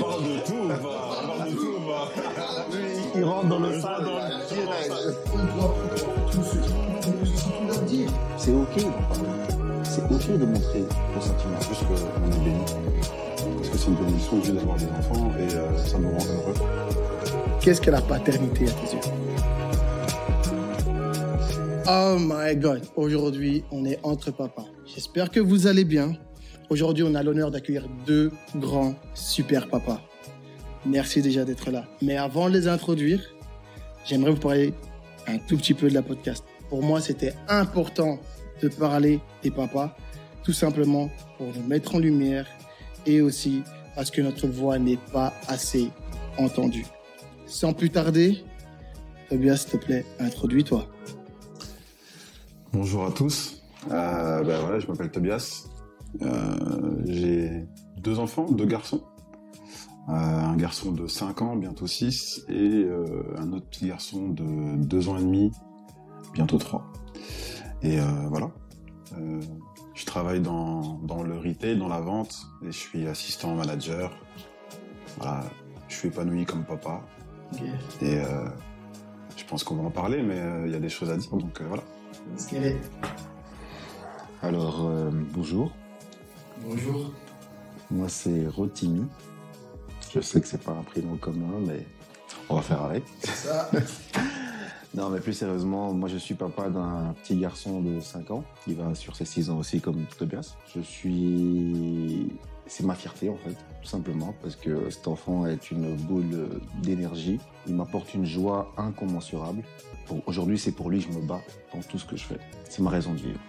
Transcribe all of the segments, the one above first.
parle de tout, va. On parle de tout, va. Il rentre dans le Il sale. rentre dans le direct. C'est ok d'en parler. C'est ok de montrer vos sentiments. Juste qu'on est béni. Parce que c'est une bénédiction Dieu d'avoir des enfants et euh, ça nous rend heureux. Qu'est-ce que la paternité à tes yeux? Oh my God, aujourd'hui on est entre papas. J'espère que vous allez bien. Aujourd'hui on a l'honneur d'accueillir deux grands super papas. Merci déjà d'être là. Mais avant de les introduire, j'aimerais vous parler un tout petit peu de la podcast. Pour moi c'était important de parler des papas, tout simplement pour nous mettre en lumière et aussi parce que notre voix n'est pas assez entendue. Sans plus tarder, Tobias, s'il te plaît, introduis-toi. Bonjour à tous. Euh, ben voilà, je m'appelle Tobias. Euh, J'ai deux enfants, deux garçons. Euh, un garçon de 5 ans, bientôt 6, et euh, un autre petit garçon de 2 ans et demi, bientôt 3. Et euh, voilà. Euh, je travaille dans, dans le retail, dans la vente, et je suis assistant manager. Voilà, je suis épanoui comme papa. Et euh, je pense qu'on va en parler, mais euh, il y a des choses à dire, donc euh, voilà. Alors, euh, bonjour. Bonjour. Moi, c'est Rotimi. Je sais que c'est pas un prénom commun, mais on va faire avec. C'est ça. Non, mais plus sérieusement, moi, je suis papa d'un petit garçon de 5 ans qui va sur ses 6 ans aussi, comme Tobias. Je suis. C'est ma fierté, en fait, tout simplement, parce que cet enfant est une boule d'énergie. Il m'apporte une joie incommensurable. Aujourd'hui, c'est pour lui que je me bats dans tout ce que je fais. C'est ma raison de vivre.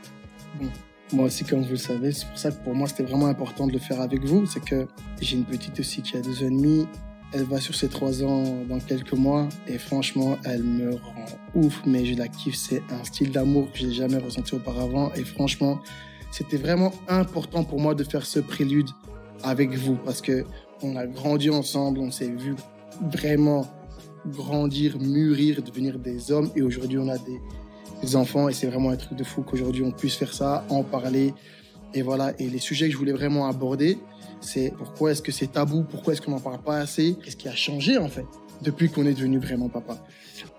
Moi aussi, comme vous le savez, c'est pour ça que pour moi, c'était vraiment important de le faire avec vous. C'est que j'ai une petite aussi qui a deux ans et demi. Elle va sur ses trois ans dans quelques mois. Et franchement, elle me rend ouf, mais je la kiffe. C'est un style d'amour que j'ai jamais ressenti auparavant. Et franchement, c'était vraiment important pour moi de faire ce prélude avec vous parce que on a grandi ensemble, on s'est vu vraiment grandir, mûrir, devenir des hommes. Et aujourd'hui, on a des, des enfants et c'est vraiment un truc de fou qu'aujourd'hui on puisse faire ça, en parler. Et voilà, et les sujets que je voulais vraiment aborder, c'est pourquoi est-ce que c'est tabou, pourquoi est-ce qu'on n'en parle pas assez, qu'est-ce qui a changé en fait depuis qu'on est devenu vraiment papa?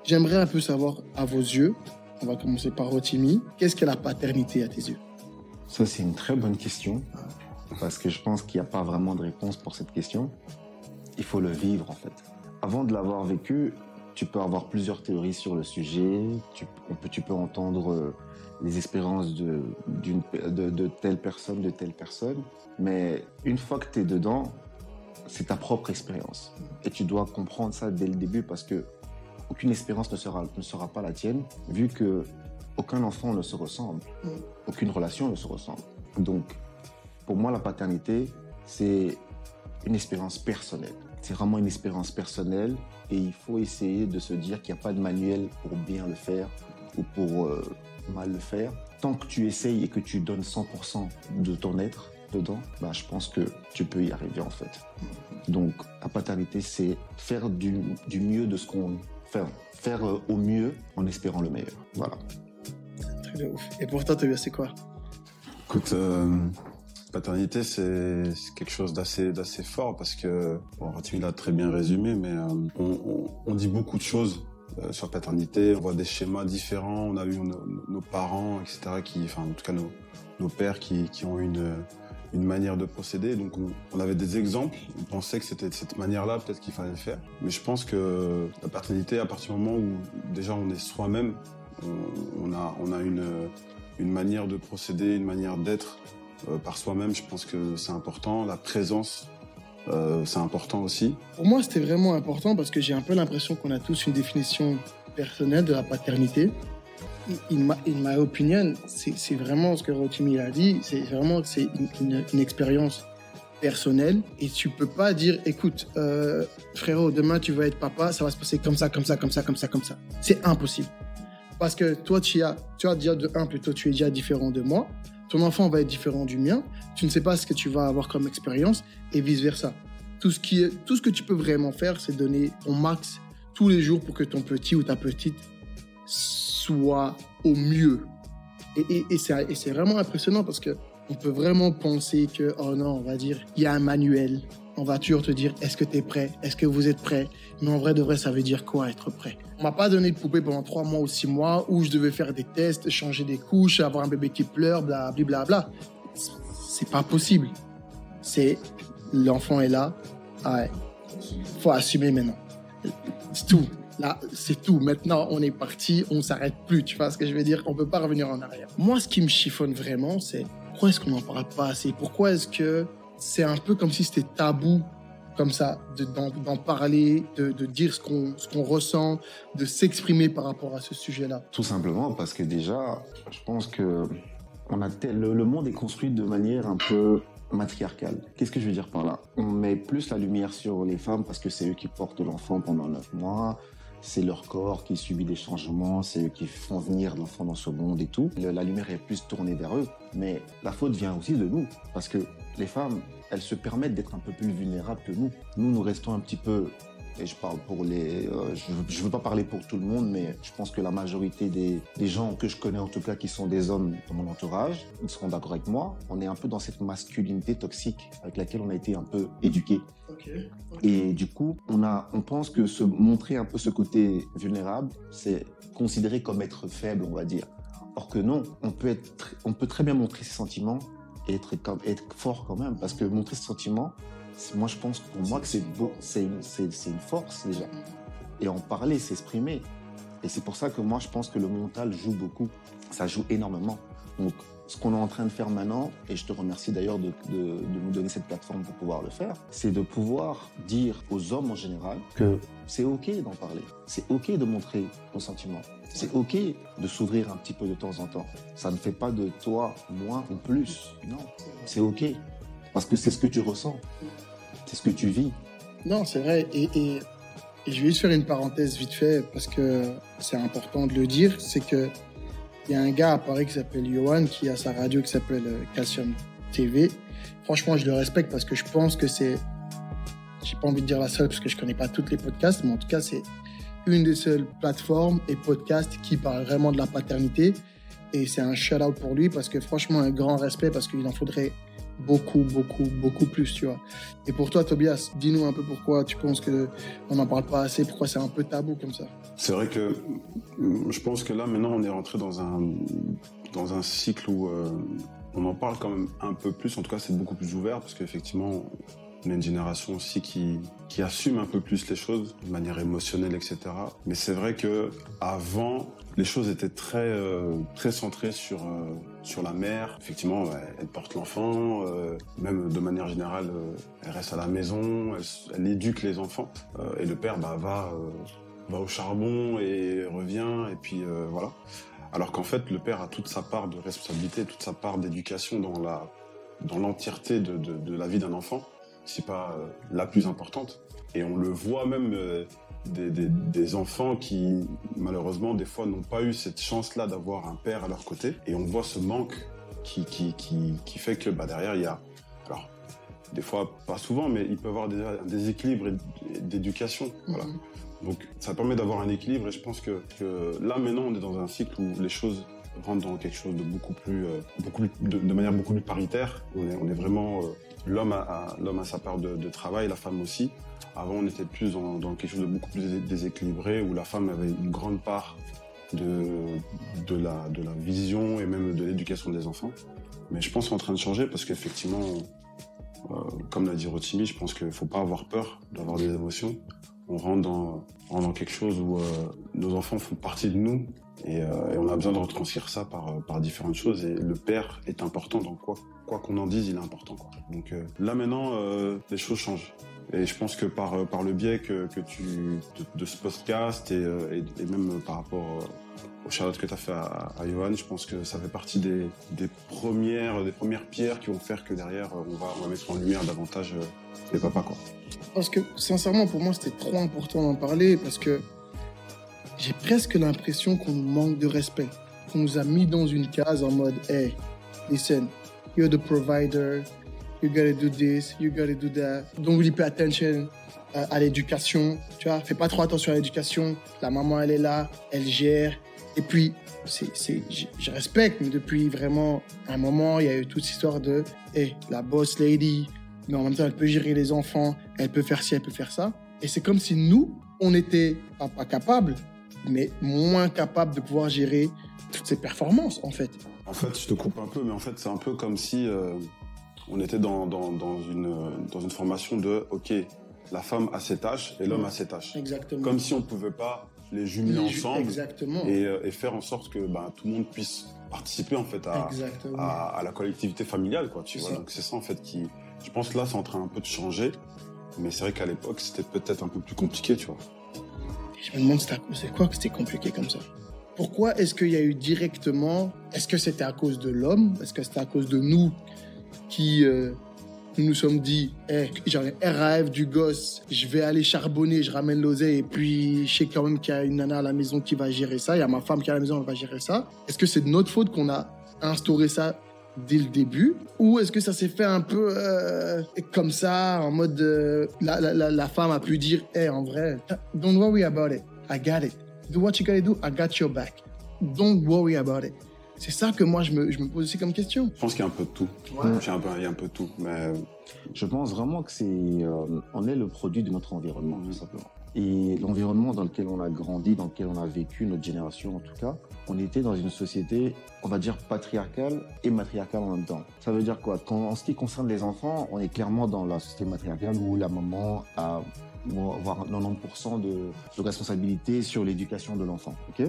J'aimerais un peu savoir à vos yeux, on va commencer par Rotimi, qu'est-ce que la paternité à tes yeux? Ça, c'est une très bonne question, parce que je pense qu'il n'y a pas vraiment de réponse pour cette question. Il faut le vivre, en fait. Avant de l'avoir vécu, tu peux avoir plusieurs théories sur le sujet, tu, on peut, tu peux entendre euh, les expériences de, d'une, de, de telle personne, de telle personne, mais une fois que tu es dedans, c'est ta propre expérience. Et tu dois comprendre ça dès le début, parce que aucune expérience ne sera, ne sera pas la tienne, vu que aucun enfant ne se ressemble aucune relation ne se ressemble. Donc, pour moi, la paternité, c'est une expérience personnelle. C'est vraiment une expérience personnelle et il faut essayer de se dire qu'il n'y a pas de manuel pour bien le faire ou pour euh, mal le faire. Tant que tu essayes et que tu donnes 100% de ton être dedans, bah, je pense que tu peux y arriver en fait. Donc, la paternité, c'est faire du, du mieux de ce qu'on fait. Faire euh, au mieux en espérant le meilleur. Voilà. Truc de ouf. Et pour toi, Tobias, c'est quoi? Écoute, euh, paternité, c'est quelque chose d'assez d'assez fort parce que, bon, l'a très bien résumé, mais euh, on, dit beaucoup de choses euh, sur paternité. On voit des schémas différents. On a eu nos, parents, etc., qui, enfin, en tout cas, nos, pères qui, ont une une manière de procéder. Donc, on, avait des exemples. On pensait que c'était de cette manière-là, peut-être qu'il fallait le faire. Mais je pense que la paternité, à partir du moment où déjà on est soi-même, on, a une manière de procéder, une manière d'être euh, par soi-même. Je pense que c'est important. La présence, euh, c'est important aussi. Pour moi, c'était vraiment important parce que j'ai un peu l'impression qu'on a tous une définition personnelle de la paternité. In my, in my opinion, c'est vraiment ce que Rotimi a dit, c'est vraiment c'est une expérience personnelle et tu peux pas dire, écoute, euh, frérot, demain tu vas être papa, ça va se passer comme ça, comme ça, comme ça, comme ça, comme ça. C'est impossible. Parce que toi, tu as, tu as déjà de un, plutôt, tu es déjà différent de moi. Ton enfant va être différent du mien. Tu ne sais pas ce que tu vas avoir comme expérience et vice versa. Tout ce, qui tout ce que tu peux vraiment faire, c'est donner ton max tous les jours pour que ton petit ou ta petite soit au mieux. Et, et c'est vraiment impressionnant parce que on peut vraiment penser que, oh non, on va dire, il y a un manuel on va toujours te dire est-ce que tu es prêt? Est-ce que vous êtes prêt? Mais en vrai de vrai, ça veut dire quoi être prêt? On m'a pas donné de poupée pendant trois mois ou six mois où je devais faire des tests, changer des couches, avoir un bébé qui pleure, blablabla. Bla, C'est pas possible. C'est l'enfant est là. Ouais. Faut assumer maintenant. C'est tout. Là, c'est tout. Maintenant, on est parti, on s'arrête plus. Tu vois ce que je veux dire? On peut pas revenir en arrière. Moi, ce qui me chiffonne vraiment, c'est pourquoi est-ce qu'on n'en parle pas assez? Pourquoi est-ce que c'est un peu comme si c'était tabou comme ça, d'en parler, de, dire ce qu'on qu'on ressent, de s'exprimer par rapport à ce sujet-là Tout simplement parce que déjà, je pense que on a le, monde est construit de manière un peu matriarcale. Qu'est-ce que je veux dire par là? On met plus la lumière sur les femmes parce que c'est eux qui portent l'enfant pendant neuf mois, c'est leur corps qui subit des changements, c'est eux qui font venir l'enfant dans ce monde et tout. La lumière est plus tournée vers eux, mais la faute vient aussi de nous parce que les femmes, elles se permettent d'être un peu plus vulnérables que nous. Nous, nous restons un petit peu et je parle pour les, euh, je, ne veux pas parler pour tout le monde, mais je pense que la majorité des, gens que je connais en tout cas qui sont des hommes dans mon entourage, ils seront d'accord avec moi. On est un peu dans cette masculinité toxique avec laquelle on a été un peu éduqué. Et du coup, on a, on pense que se montrer un peu ce côté vulnérable, c'est considéré comme être faible, on va dire. Or que non, on peut être, on peut très bien montrer ses sentiments être, fort quand même, parce que montrer ses sentiments, moi je pense pour moi que c'est beau, c'est une, une, force déjà. Et en parler, s'exprimer. Et c'est pour ça que moi je pense que le mental joue beaucoup. Ça joue énormément. Donc ce qu'on est en train de faire maintenant, et je te remercie d'ailleurs de, nous donner cette plateforme pour pouvoir le faire, c'est de pouvoir dire aux hommes en général que c'est OK d'en parler. C'est OK de montrer nos sentiments. C'est OK de s'ouvrir un petit peu de temps en temps. Ça ne fait pas de toi moins ou plus. Non, c'est OK. Parce que c'est ce que tu ressens. C'est ce que tu vis. Non, c'est vrai. Et, et, je vais juste faire une parenthèse vite fait parce que c'est important de le dire. C'est que il y a un gars à Paris qui s'appelle Johan qui a sa radio qui s'appelle euh, Calcium TV. Franchement, je le respecte parce que je pense que c'est, j'ai pas envie de dire la seule parce que je connais pas toutes les podcasts, mais en tout cas, c'est une des seules plateformes et podcasts qui parle vraiment de la paternité. Et c'est un shout out pour lui parce que franchement, un grand respect parce qu'il en faudrait beaucoup, beaucoup, beaucoup plus, tu vois. Et pour toi, Tobias, dis-nous un peu pourquoi tu penses que on n'en parle pas assez, pourquoi c'est un peu tabou comme ça. C'est vrai que je pense que là, maintenant, on est rentré dans un, dans un cycle où euh, on en parle quand même un peu plus. En tout cas, c'est beaucoup plus ouvert parce qu'effectivement, on est une génération aussi qui, qui assume un peu plus les choses de manière émotionnelle, etc. Mais c'est vrai que avant, les choses étaient très euh, très centrées sur euh, sur la mère. Effectivement, elle porte l'enfant, euh, même de manière générale, elle reste à la maison, elle, éduque les enfants. et le père bah, va va au charbon et revient et puis voilà. Alors qu'en fait, le père a toute sa part de responsabilité, toute sa part d'éducation dans la dans l'entièreté de, de, de la vie d'un enfant, si pas la plus importante. Et on le voit même des, enfants qui, malheureusement, des fois n'ont pas eu cette chance-là d'avoir un père à leur côté. Et on voit ce manque qui, qui, qui, fait que bah, derrière, il y a... Alors, des fois, pas souvent, mais il peut y avoir des, des équilibres d'éducation. Voilà. Mhm. Donc, ça permet d'avoir un équilibre et je pense que, là, maintenant, on est dans un cycle où les choses rentrent dans quelque chose de beaucoup plus, euh, beaucoup de, manière beaucoup plus paritaire. On est, on est vraiment euh, l'homme a, l'homme a sa part de, de, travail, la femme aussi. Avant, on était plus dans, quelque chose de beaucoup plus déséquilibré, où la femme avait une grande part de, de, la, de la vision et même de l'éducation des enfants. Mais je pense que c'est en train de changer parce qu'effectivement, euh, comme l'a dit Rotimi, je pense qu'il ne faut pas avoir peur d'avoir des émotions. On rentre dans, on rentre dans quelque chose où euh, nos enfants font partie de nous et, euh, et, on a besoin de retranscrire ça par, par différentes choses. Et le père est important dans quoi qu'on en dise, il est important. Donc euh, là maintenant, euh, les choses changent. Et je pense que par, euh, le biais que, tu, de, ce podcast et, même par rapport au charlotte que tu as fait à, Johan, je pense que ça fait partie des, des, premières, des premières pierres qui vont faire que derrière, on va, on va mettre en lumière davantage les papas. Quoi. Parce que sincèrement, pour moi, c'était trop important d'en parler parce que j'ai presque l'impression qu'on nous manque de respect. Qu'on nous a mis dans une case en mode, hey, listen, you're the provider, you gotta do this, you gotta do that. Don't really pay attention euh, à, l'éducation, tu vois. Fais pas trop attention à l'éducation. La maman, elle est là, elle gère. Et puis, c'est, c'est, je, respecte, mais depuis vraiment un moment, il y a eu toute cette histoire de, hey, la boss lady, mais en même temps, elle peut gérer les enfants, elle peut faire ci, elle peut faire ça. Et c'est comme si nous, on était pas, pas capables, mais moins capables de pouvoir gérer toutes ces performances, en fait. En fait, je te coupe un peu, mais en fait, c'est un peu comme si euh, on était dans, dans, dans une, dans une formation de, OK, la femme a ses tâches et l'homme a ses tâches. Exactement. Comme si on pouvait pas les jumeler Les ju- ensemble Exactement. et, euh, et faire en sorte que ben, tout le monde puisse participer en fait à, à, à la collectivité familiale, quoi. Tu vois. ça. Donc c'est ça en fait qui, je pense que là, c'est en train un peu de changer. Mais c'est vrai qu'à l'époque, c'était peut-être un peu plus compliqué, tu vois. Je me demande c'est quoi que c'était compliqué comme ça? Pourquoi est-ce qu'il y a eu directement Est-ce que c'était à cause de l'homme? Est-ce que c'était à cause de nous qui euh, nous nous sommes dit, eh, j'en ai RAF du gosse, je vais aller charbonner, je ramène l'oseille et puis je sais quand même qu'il y a une nana à la maison qui va gérer ça, il y a ma femme qui est à la maison, elle va gérer ça. Est-ce que c'est de notre faute qu'on a instauré ça dès le début ou est-ce que ça s'est fait un peu euh, comme ça en mode euh, la, la, la, femme a pu dire hey, en vrai don't worry about it I got it do what you gotta do I got your back don't worry about it c'est ça que moi je me, je me pose aussi comme question Je pense qu'il y a un peu de tout. Ouais. Il y a un peu, il y a un peu de tout. Mais Je pense vraiment que c'est, euh, on est le produit de notre environnement, tout simplement. Et l'environnement dans lequel on a grandi, dans lequel on a vécu, notre génération en tout cas, on était dans une société, on va dire patriarcale et matriarcale en même temps. Ça veut dire quoi? En ce qui concerne les enfants, on est clairement dans la société matriarcale où la maman a voire 90% de, de responsabilité sur l'éducation de l'enfant. ok?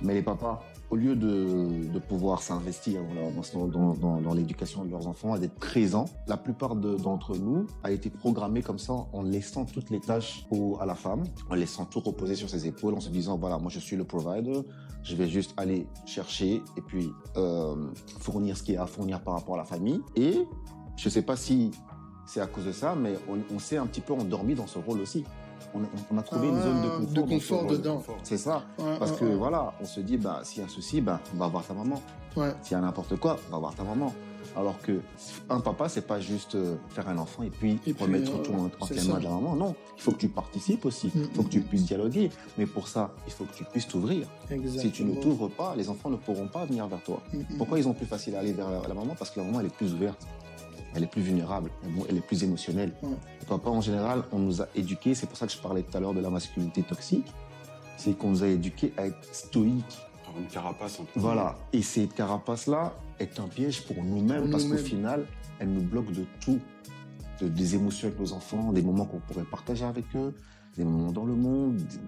Mais les papas, au lieu de, pouvoir s'investir dans, dans, l'éducation de leurs enfants et d'être présents, la plupart de- d'entre nous a été programmé comme ça en laissant toutes les tâches à la femme, en laissant tout reposer sur ses épaules, en se disant voilà, moi je suis le provider, je vais juste aller chercher et puis euh, fournir ce qu'il y a à fournir par rapport à la famille. Et je sais pas si c'est à cause de ça, mais on s'est un petit peu endormi dans ce rôle aussi. On, a trouvé une Ah, zone de confort. de dedans. C'est ça. Ouais, Parce ouais, que ouais. voilà, on se dit, bah, s'il y a un souci, bah, on va voir ta maman. S'il y a n'importe quoi, on va voir ta maman. Alors que un papa, c'est pas juste euh, faire un enfant et puis Et puis, remettre euh, tout entre les mains de la maman. Non, il faut que tu participes aussi. Il Mm, faut que tu mm, puisses dialoguer. Mais pour ça, il faut que tu puisses t'ouvrir. Si tu ne t'ouvres pas, les enfants ne pourront pas venir vers toi. Mm, mm. Pourquoi ils ont plus facile à aller vers la, la maman? Parce que la maman, elle est plus ouverte. Elle est plus vulnérable. Elle- est plus émotionnelle. Ouais. Le papa, en général, on nous a éduqués. C'est pour ça que je parlais tout à l'heure de la masculinité toxique. C'est qu'on nous a éduqués à être stoïques. Par une carapace un peu. Voilà. Et cette carapace-là est un piège pour nous-mêmes parce qu'au final, elle nous bloque de tout. De- des émotions avec nos enfants, des moments qu'on pourrait partager avec eux, des moments dans le monde. des-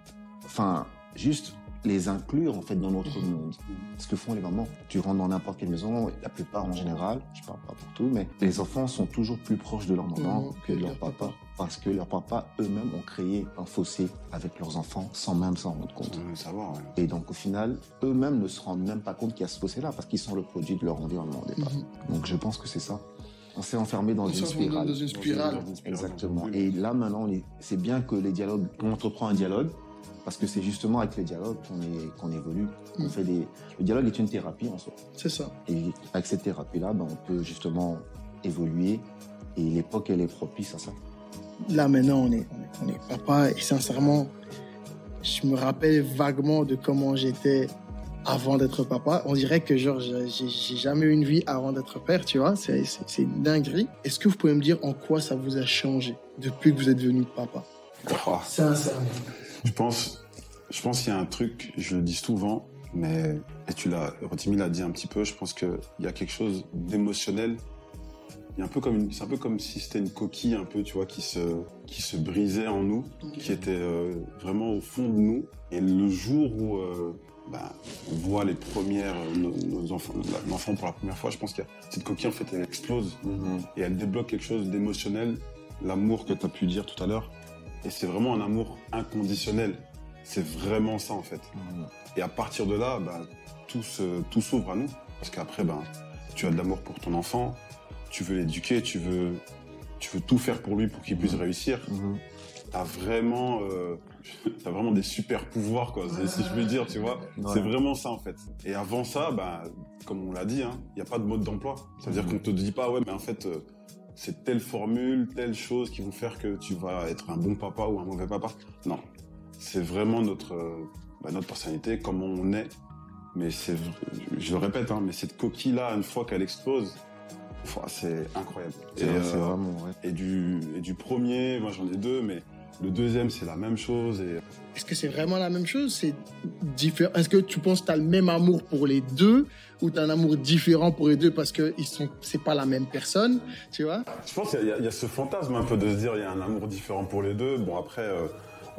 Enfin, juste les inclure en fait dans notre Mhm. monde. Ce que font les mamans. Tu rentres dans n'importe quelle maison, la plupart en général, je parle pas pour tout, mais les enfants sont toujours plus proches de leur maman Mhm, que de leur papa. Parce que leurs papas eux-mêmes ont créé un fossé avec leurs enfants sans même s'en rendre compte. Sans même savoir, ouais. Et donc, au final, eux-mêmes ne se rendent même pas compte qu'il y a ce fossé-là parce qu'ils sont le produit de leur environnement au départ. Mhm. Donc, je pense que c'est ça. On s'est enfermé dans On une spirale. dans une spirale. Dans une spirale, Exactement. Et là, maintenant, on est- c'est bien que les dialogues, qu'on entreprend un dialogue parce que c'est justement avec le dialogue qu'on évolue. On Mhm. fait des... Le dialogue est une thérapie en soi. C'est ça. Et avec cette thérapie-là, ben, on peut justement évoluer. Et l'époque, elle est propice à ça. Là, maintenant, on est, on est, on est papa. Et sincèrement, je me rappelle vaguement de comment j'étais avant d'être papa. On dirait que, genre, j'ai jamais eu une vie avant d'être père, tu vois. C'est une dinguerie. Est-ce que vous pouvez me dire en quoi ça vous a changé depuis que vous êtes devenu papa? Oh, Sincèrement. Je pense, je pense qu'il y a un truc, je le dis souvent, mais et tu l'as, Rotimi l'a dit un petit peu. Je pense qu'il y a quelque chose d'émotionnel. Il y a un peu comme une- c'est un peu comme si c'était une coquille un peu, tu vois, qui se, qui se brisait en nous, qui était euh, vraiment au fond de nous. Et le jour où euh, bah, on voit les premières, nos, nos enfants, l'enfant pour la première fois, je pense que cette coquille en fait elle explose et elle débloque quelque chose d'émotionnel, l'amour que tu as pu dire tout à l'heure. Et c'est vraiment un amour inconditionnel. C'est vraiment ça en fait. Et à partir de là, bah, tout se- tout s'ouvre à nous. Parce qu'après, ben, tu as de l'amour pour ton enfant, tu veux l'éduquer, tu veux, tu veux tout faire pour lui pour qu'il puisse réussir. Mhm. T'as vraiment, euh, t'as vraiment des super pouvoirs, quoi, si- je veux dire, tu vois. Ouais. C'est vraiment ça en fait. Et avant ça, bah, comme on l'a dit, il n'y a pas de mode d'emploi. Ça veut dire Mhm. qu'on te dit pas, ouais, mais en fait, euh, c'est telle formule, telle chose qui vont faire que tu vas être un bon papa ou un mauvais papa. Non, c'est vraiment notre, euh, bah, notre personnalité, comment on est. Mais c'est, je le répète, hein, mais cette coquille-là, une fois qu'elle explose, c'est incroyable. C'est Et, c'est euh, vraiment, ouais. et du et du premier, moi j'en ai deux, mais le deuxième c'est la même chose et Est-ce que c'est vraiment la même chose? C'est différent. Est-ce que tu penses que tu as le même amour pour les deux ou tu as un amour différent pour les deux parce que ils sont c'est pas la même personne, tu vois? Je pense qu'il y, a- il y a ce fantasme un peu de se dire il y a un amour différent pour les deux. Bon après, euh,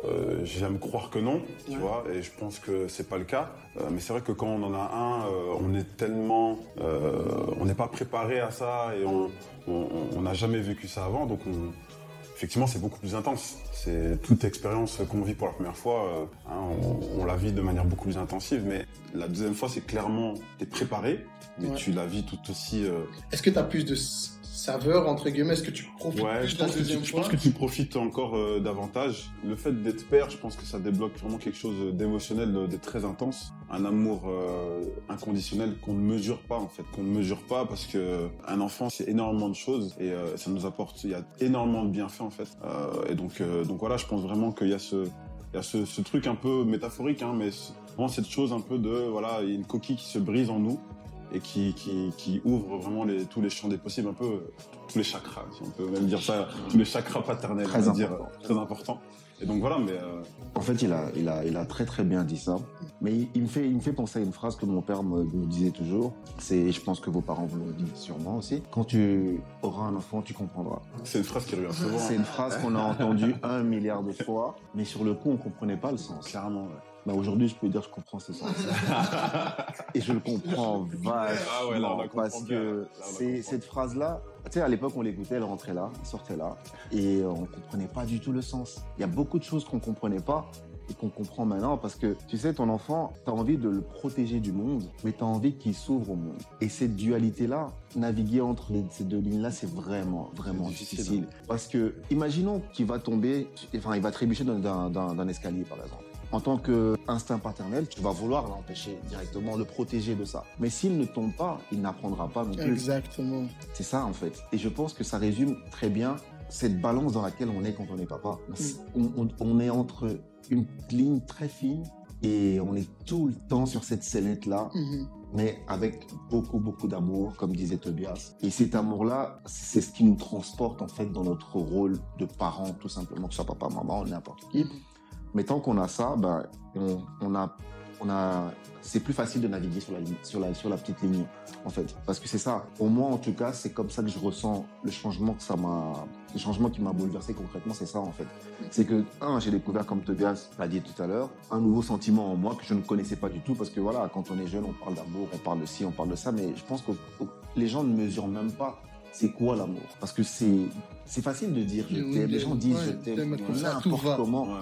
euh, j'aime croire que non, tu Ouais. vois, et je pense que c'est pas le cas. Euh, mais c'est vrai que quand on en a un, euh, on est tellement, on n'est pas préparé à ça et on n'a jamais vécu ça avant, donc on, effectivement c'est beaucoup plus intense. C'est toute expérience qu'on vit pour la première fois, euh, hein, on, on la vit de manière beaucoup plus intensive. Mais la deuxième fois, c'est clairement, t'es préparé, mais Ouais. tu la vis tout aussi. euh, Est-ce que tu as plus de saveur entre guillemets Est-ce que tu profites Ouais, plus je de la pense, que tu, deuxième je fois pense que tu profites encore euh, davantage. Le fait d'être père, je pense que ça débloque vraiment quelque chose d'émotionnel, de, très intense. Un amour euh, inconditionnel qu'on ne mesure pas en fait, qu'on ne mesure pas parce que un enfant c'est énormément de choses et euh, ça nous apporte, il y a énormément de bienfaits en fait. Euh, et donc, euh, donc voilà, je pense vraiment qu'il y a ce, il y a ce, ce truc un peu métaphorique, hein, mais vraiment cette chose un peu de voilà, il y a une coquille qui se brise en nous et qui, qui, qui ouvre vraiment les, tous les champs des possibles, un peu euh, tous les chakras, si on peut même dire ça, tous les chakras paternels, Très dire, important. euh, très important. Et donc voilà, mais euh, En fait, il a, il, a, il a très très bien dit ça. Mais il, il me, fait, il me fait penser à une phrase que mon père me, me disait toujours. C'est, je pense que vos parents vous l'ont dit sûrement aussi. Quand tu auras un enfant, tu comprendras. c'est une phrase qui revient souvent. C'est une phrase qu'on a entendue un milliard de fois, mais sur le coup, on comprenait pas le sens. Clairement, ouais. Bah, aujourd'hui, je peux dire que je comprends ce sens. Et je le comprends vachement. Ah ouais, là, parce que c'est cette phrase-là, tu sais, à l'époque, on l'écoutait, elle rentrait là, elle sortait là, et on comprenait pas du tout le sens. Il y a beaucoup de choses qu'on comprenait pas et qu'on comprend maintenant parce que, tu sais, ton enfant, tu as envie de le protéger du monde, mais tu as envie qu'il s'ouvre au monde. Et cette dualité-là, naviguer entre les- ces deux lignes-là, c'est vraiment, vraiment difficile. difficile. Parce que, imaginons qu'il va tomber, enfin, il va trébucher d'un escalier, par exemple. En tant qu'instinct paternel, tu vas vouloir l'empêcher directement, le protéger de ça. Mais s'il ne tombe pas, il n'apprendra pas non plus. Exactement. C'est ça, en fait. Et je pense que ça résume très bien cette balance dans laquelle on est quand on est papa. On, on- on est entre une ligne très fine et on est tout le temps sur cette sellette-là, Mhm. mais avec beaucoup, beaucoup d'amour, comme disait Tobias. Et cet amour-là, c'est ce qui nous transporte, en fait, dans notre rôle de parent, tout simplement, que ce soit papa, maman, n'importe qui. Mais tant qu'on a ça, ben, on, on a, on a, c'est plus facile de naviguer sur la, sur la, sur la petite ligne, en fait. Parce que c'est ça. Pour moi, en tout cas, c'est comme ça que je ressens le changement que ça m'a, le changement qui m'a bouleversé concrètement, c'est ça, en fait. C'est que, un, j'ai découvert, comme Tobias l'a dit tout à l'heure, un nouveau sentiment en moi que je ne connaissais pas du tout. Parce que voilà, quand on est jeune, on parle d'amour, on parle de ci, on parle de ça. Mais je pense que les gens ne mesurent même pas c'est quoi l'amour. Parce que c'est, c'est facile de dire je Oui, t'aime. Les gens disent ouais, je t'aime n'importe comment. Ouais.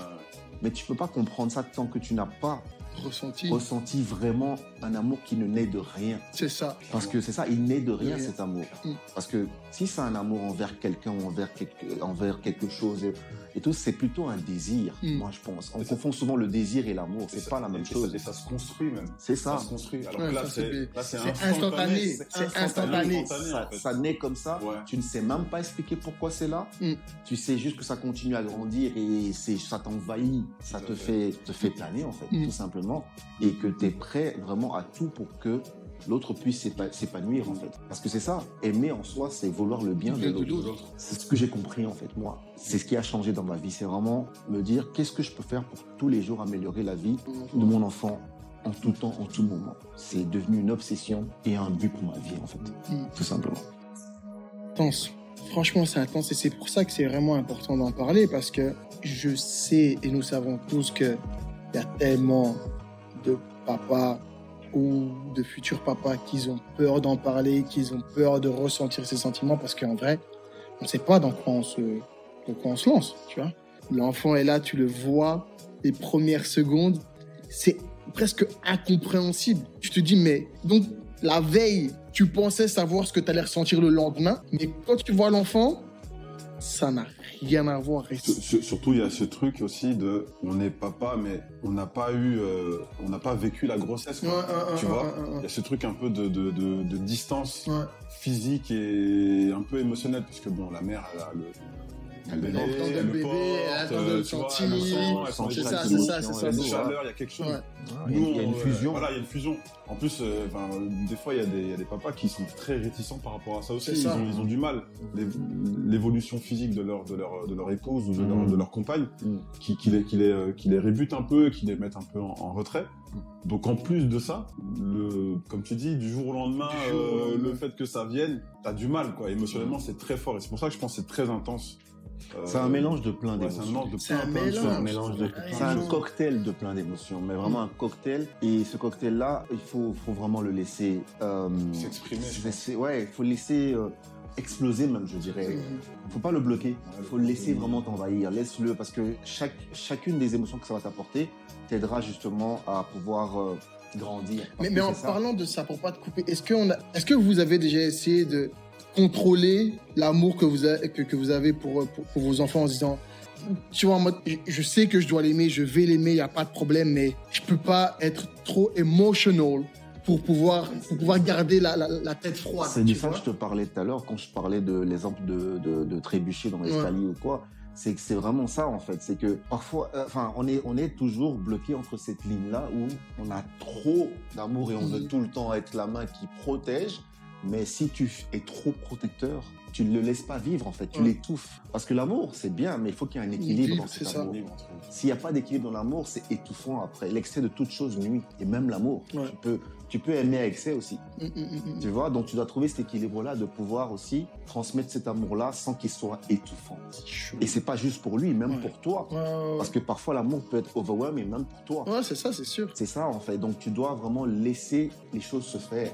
Mais tu peux pas comprendre ça tant que tu n'as pas Ressenti. ressenti vraiment un amour qui ne naît de rien. C'est ça. Parce que c'est ça, il naît de rien De rien. cet amour. Mm. Parce que si c'est un amour envers quelqu'un ou envers quelque, envers quelque chose et, et tout, c'est plutôt un désir, Mm. moi je pense. On confond souvent le désir et l'amour, c'est ça- pas la même et ça- chose. Et ça se construit même. C'est ça. Ça se construit. Alors Ouais, que là, c'est instantané. C'est instantané. Ça, en fait. ça naît comme ça, Ouais. tu ne sais même pas expliquer pourquoi c'est là. Mm. Tu sais juste que ça continue à grandir et c'est ça t'envahit, ça te fait. fait te fait planer en fait, Mm. tout simplement, et que tu es prêt vraiment à tout pour que l'autre puisse s'épa- s'épanouir en fait. Parce que c'est ça, aimer en soi, c'est vouloir le bien de l'autre. C'est ce que j'ai compris en fait moi. C'est ce qui a changé dans ma vie, c'est vraiment me dire qu'est-ce que je peux faire pour tous les jours améliorer la vie de mon enfant en tout temps, en tout moment? C'est devenu une obsession et un but pour ma vie en fait, Mm. tout simplement. intense. Franchement, c'est intense et c'est pour ça que c'est vraiment important d'en parler parce que je sais et nous savons tous que il y a tellement de papas ou de futurs papas qui ont peur d'en parler, qui ont peur de ressentir ces sentiments parce qu'en vrai, on ne sait pas dans quoi on se, dans quoi on se lance, tu vois. L'enfant est là, tu le vois, les premières secondes, c'est presque incompréhensible. Tu te dis, mais donc la veille, tu pensais savoir ce que tu allais ressentir le lendemain, mais quand tu vois l'enfant, ça n'a rien à voir. Surtout, il y a ce truc aussi de, on est papa, mais on n'a pas eu, euh, on n'a pas vécu la grossesse. quoi. Ouais, tu ouais, vois, ouais, il y a ce truc un peu de, de, de, de distance physique et un peu émotionnelle, parce que bon, la mère, elle a le, Elle le bébé, porte, elle le le bébé, porte, elle euh, le sent, C'est ça, c'est ça, c'est il y ça. a une ça. chaleur, il y a quelque chose. Ouais. Il y a- il y a une on, euh, fusion. voilà, il y a une fusion. En plus, euh, des fois, il y, a des- il y a des papas qui sont très réticents par rapport à ça aussi. Ils ça. ont, ils ont du mal. L'é- L'évolution physique de leur, de leur, de leur épouse ou de, leur, Mm. de leur compagne Mm. qui, qui, les, qui, les, euh, qui les rébute un peu, qui les met un peu en, en retrait. Donc en plus de ça, le, comme tu dis, du jour au lendemain, jour au euh, lendemain. le fait que ça vienne, t'as du mal, quoi. Émotionnellement, c'est très fort. Et c'est pour ça que je pense que c'est très intense. Euh, C'est un mélange de plein ouais, c'est un d'émotions. mélange de C'est plein. C'est un cocktail de plein d'émotions, mais vraiment un cocktail. Et ce cocktail-là, il faut, faut vraiment le laisser. euh, S'exprimer, Ouais, il faut le laisser euh, exploser même, je dirais. Mhm. Faut pas le bloquer. Il faut le laisser vraiment t'envahir. Laisse-le parce que chaque, chacune des émotions que ça va t'apporter t'aidera justement à pouvoir euh, grandir. Mais, en parlant de ça, pour pas te couper, est-ce que, on a- est-ce que vous avez déjà essayé de contrôler l'amour que vous, avez, que, que vous avez pour, pour, pour vos enfants en se disant, tu vois, en mode, je, je sais que je dois l'aimer, je vais l'aimer, il n'y a pas de problème, mais je peux pas être trop emotional pour pouvoir, pour pouvoir garder la, la, la tête froide. C'est de tu ça que je te parlais tout à l'heure quand je parlais de l'exemple de, de, de trébucher dans l'escalier ou quoi. C'est que c'est vraiment ça en fait. C'est que parfois, euh, enfin, on est on est toujours bloqué entre cette ligne là où on a trop d'amour et on veut Mhm. tout le temps être la main qui protège. Mais si tu es trop protecteur, tu ne le laisses pas vivre en fait. Tu Ouais. l'étouffes. Parce que l'amour c'est bien, mais il faut qu'il y ait un équilibre Équilibre, dans cet amour. S'il n'y a pas d'équilibre dans l'amour, c'est étouffant après. L'excès de toute chose nuit. Et même l'amour. Ouais. Tu peux tu peux aimer à excès aussi. Mm, mm, mm. Tu vois, donc tu dois trouver cet équilibre-là de pouvoir aussi transmettre cet amour-là sans qu'il soit étouffant. Et c'est pas juste pour lui, même Ouais. pour toi. Parce que parfois l'amour peut être overwhelming même pour toi. Ouais, c'est ça, c'est sûr. C'est ça en fait. Donc tu dois vraiment laisser les choses se faire.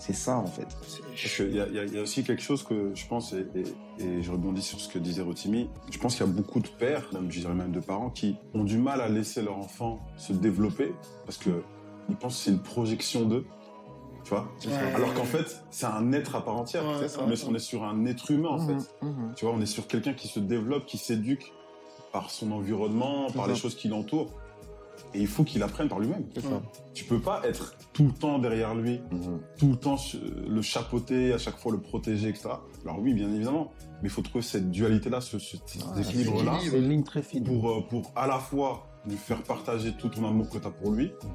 C'est ça en fait. Y, il y a- il y a aussi quelque chose que je pense, et, et- et je rebondis sur ce que disait Rotimi, je pense qu'il y a beaucoup de pères, même je dirais même de parents, qui ont du mal à laisser leur enfant se développer parce que ils pensent que c'est une projection d'eux. Tu vois? Ouais. Alors qu'en fait, c'est un être à part entière. Ouais, c'est ça. ouais, on, est, sur un être humain, en Mhm, fait. mhm. Tu vois, on est sur quelqu'un qui se développe, qui s'éduque par son environnement, par les choses qui l'entourent. Et il faut qu'il apprenne par lui-même. Tu peux pas être tout le temps derrière lui, Mhm. tout le temps euh, le chapeauter, à chaque fois le protéger, etc. Alors oui, bien évidemment, mais il faut trouver cette dualité-là, ce, ce- Ouais, équilibre-là, pour, euh, pour à la fois lui faire partager tout ton amour que tu as pour lui, Mhm.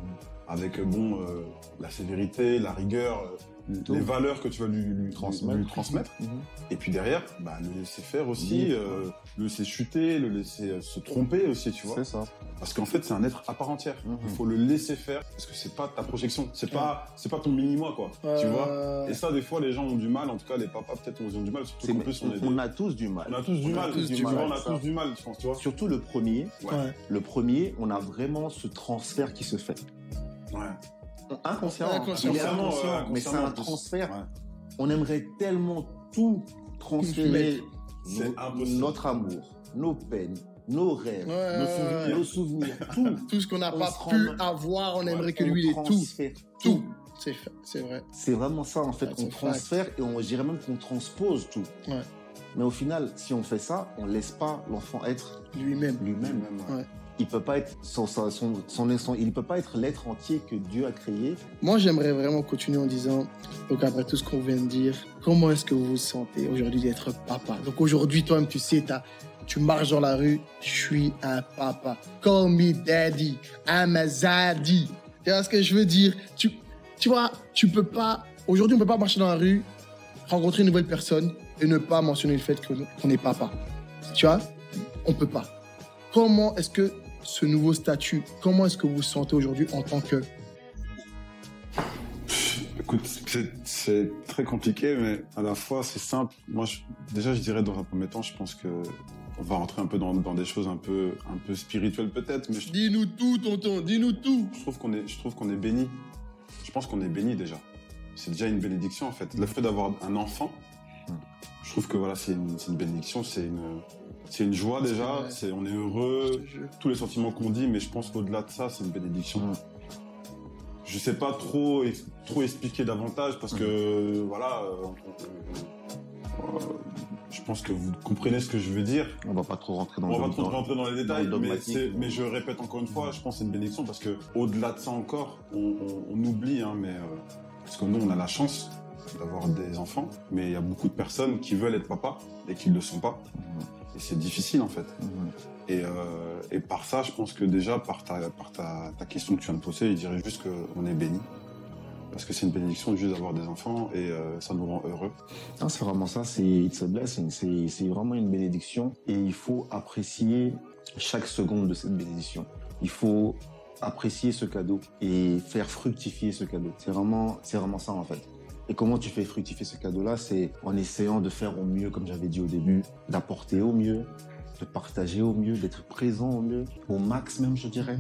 avec euh, bon euh, la sévérité, la rigueur. Les valeurs que tu vas lui, lui- Transmettre. lui transmettre. Mhm. Et puis derrière, bah, le laisser faire aussi, euh, le laisser chuter, le laisser euh, se tromper aussi, tu vois. C'est ça. Parce qu'en fait, c'est un être à part entière. Mhm. Il faut le laisser faire parce que c'est pas ta projection, c'est pas c'est pas ton mini moi quoi. Tu Euh, vois. Et ça, des fois, les gens ont du mal. En tout cas, les papas peut-être ont du mal. Surtout qu'en plus, on, est on a tous du mal. on a tous du on mal. tous du Tu vois, mal on a tous du mal, je pense. Tu vois. Surtout le premier. Ouais. Ouais. Le premier, on a vraiment ce transfert qui se fait. Ouais. Inconscient. Inconsciemment, inconscient, mais c'est un transfert. Ouais. On aimerait tellement tout transférer. Nos- notre amour, nos peines, nos rêves, Ouais, nos souvenirs, ouais. nos souvenirs, tout. Tout ce qu'on n'a pas pu avoir, on aimerait que On lui, ait tout. transfère Tout. C'est vrai. C'est vraiment ça en fait. On transfère et on je dirait même qu'on transpose tout. Mais au final, si on fait ça, on laisse pas l'enfant être Lui-même. lui-même. Il peut pas être son, son, son, il peut pas être l'être entier que Dieu a créé. Moi, j'aimerais vraiment continuer en disant, donc après tout ce qu'on vient de dire, comment est-ce que vous vous sentez aujourd'hui d'être papa? Donc aujourd'hui, toi-même, tu sais, tu marches dans la rue, je suis un papa. Call me daddy, I'm a zaddy. Tu vois ce que je veux dire? Tu, tu vois, tu peux pas, aujourd'hui, on peut pas marcher dans la rue, rencontrer une nouvelle personne et ne pas mentionner le fait qu'on est papa. Tu vois? On peut pas. Comment est-ce que ce nouveau statut, comment est-ce que vous vous sentez aujourd'hui en tant que Écoute, c'est- très compliqué, mais à la fois c'est simple. Moi, je- déjà, je dirais dans un premier temps, je pense que on va rentrer un peu dans, dans des choses un peu, un peu spirituelles peut-être, mais je, Dis-nous tout, tonton, dis-nous tout. je trouve qu'on est, je trouve qu'on est béni. Je pense qu'on est béni déjà. C'est déjà une bénédiction en fait. Le fait d'avoir un enfant, je trouve que voilà, c'est une, c'est une bénédiction, c'est une, c'est une joie déjà. C'est, on est heureux, tous les sentiments qu'on dit, mais je pense qu'au-delà de ça, c'est une bénédiction. Mm. Je sais pas trop, ex- trop expliquer davantage parce que voilà, euh, euh, je pense que vous comprenez ce que je veux dire. On va pas trop rentrer dans On va pas trop dans- rentrer dans les détails, dans le mais, je répète encore une fois, je pense que c'est une bénédiction parce que au-delà de ça encore, on, on- on oublie, hein, mais euh, parce que nous on a la chance d'avoir des enfants, mais il y a beaucoup de personnes qui veulent être papa et qui ne le sont pas. Et c'est difficile en fait. Mhm. Et, euh, et par ça, je pense que déjà, par ta, par ta, ta question que tu viens de poser, je dirais juste qu'on est béni. Parce que c'est une bénédiction juste d'avoir des enfants et euh, ça nous rend heureux. Non, c'est vraiment ça, c'est it's a blessing, c'est vraiment une bénédiction et il faut apprécier chaque seconde de cette bénédiction. Il faut apprécier ce cadeau et faire fructifier ce cadeau. C'est vraiment, c'est vraiment ça en fait. Et comment tu fais fructifier ce cadeau-là? C'est en essayant de faire au mieux, comme j'avais dit au début, d'apporter au mieux, de partager au mieux, d'être présent au mieux, au max même, je dirais,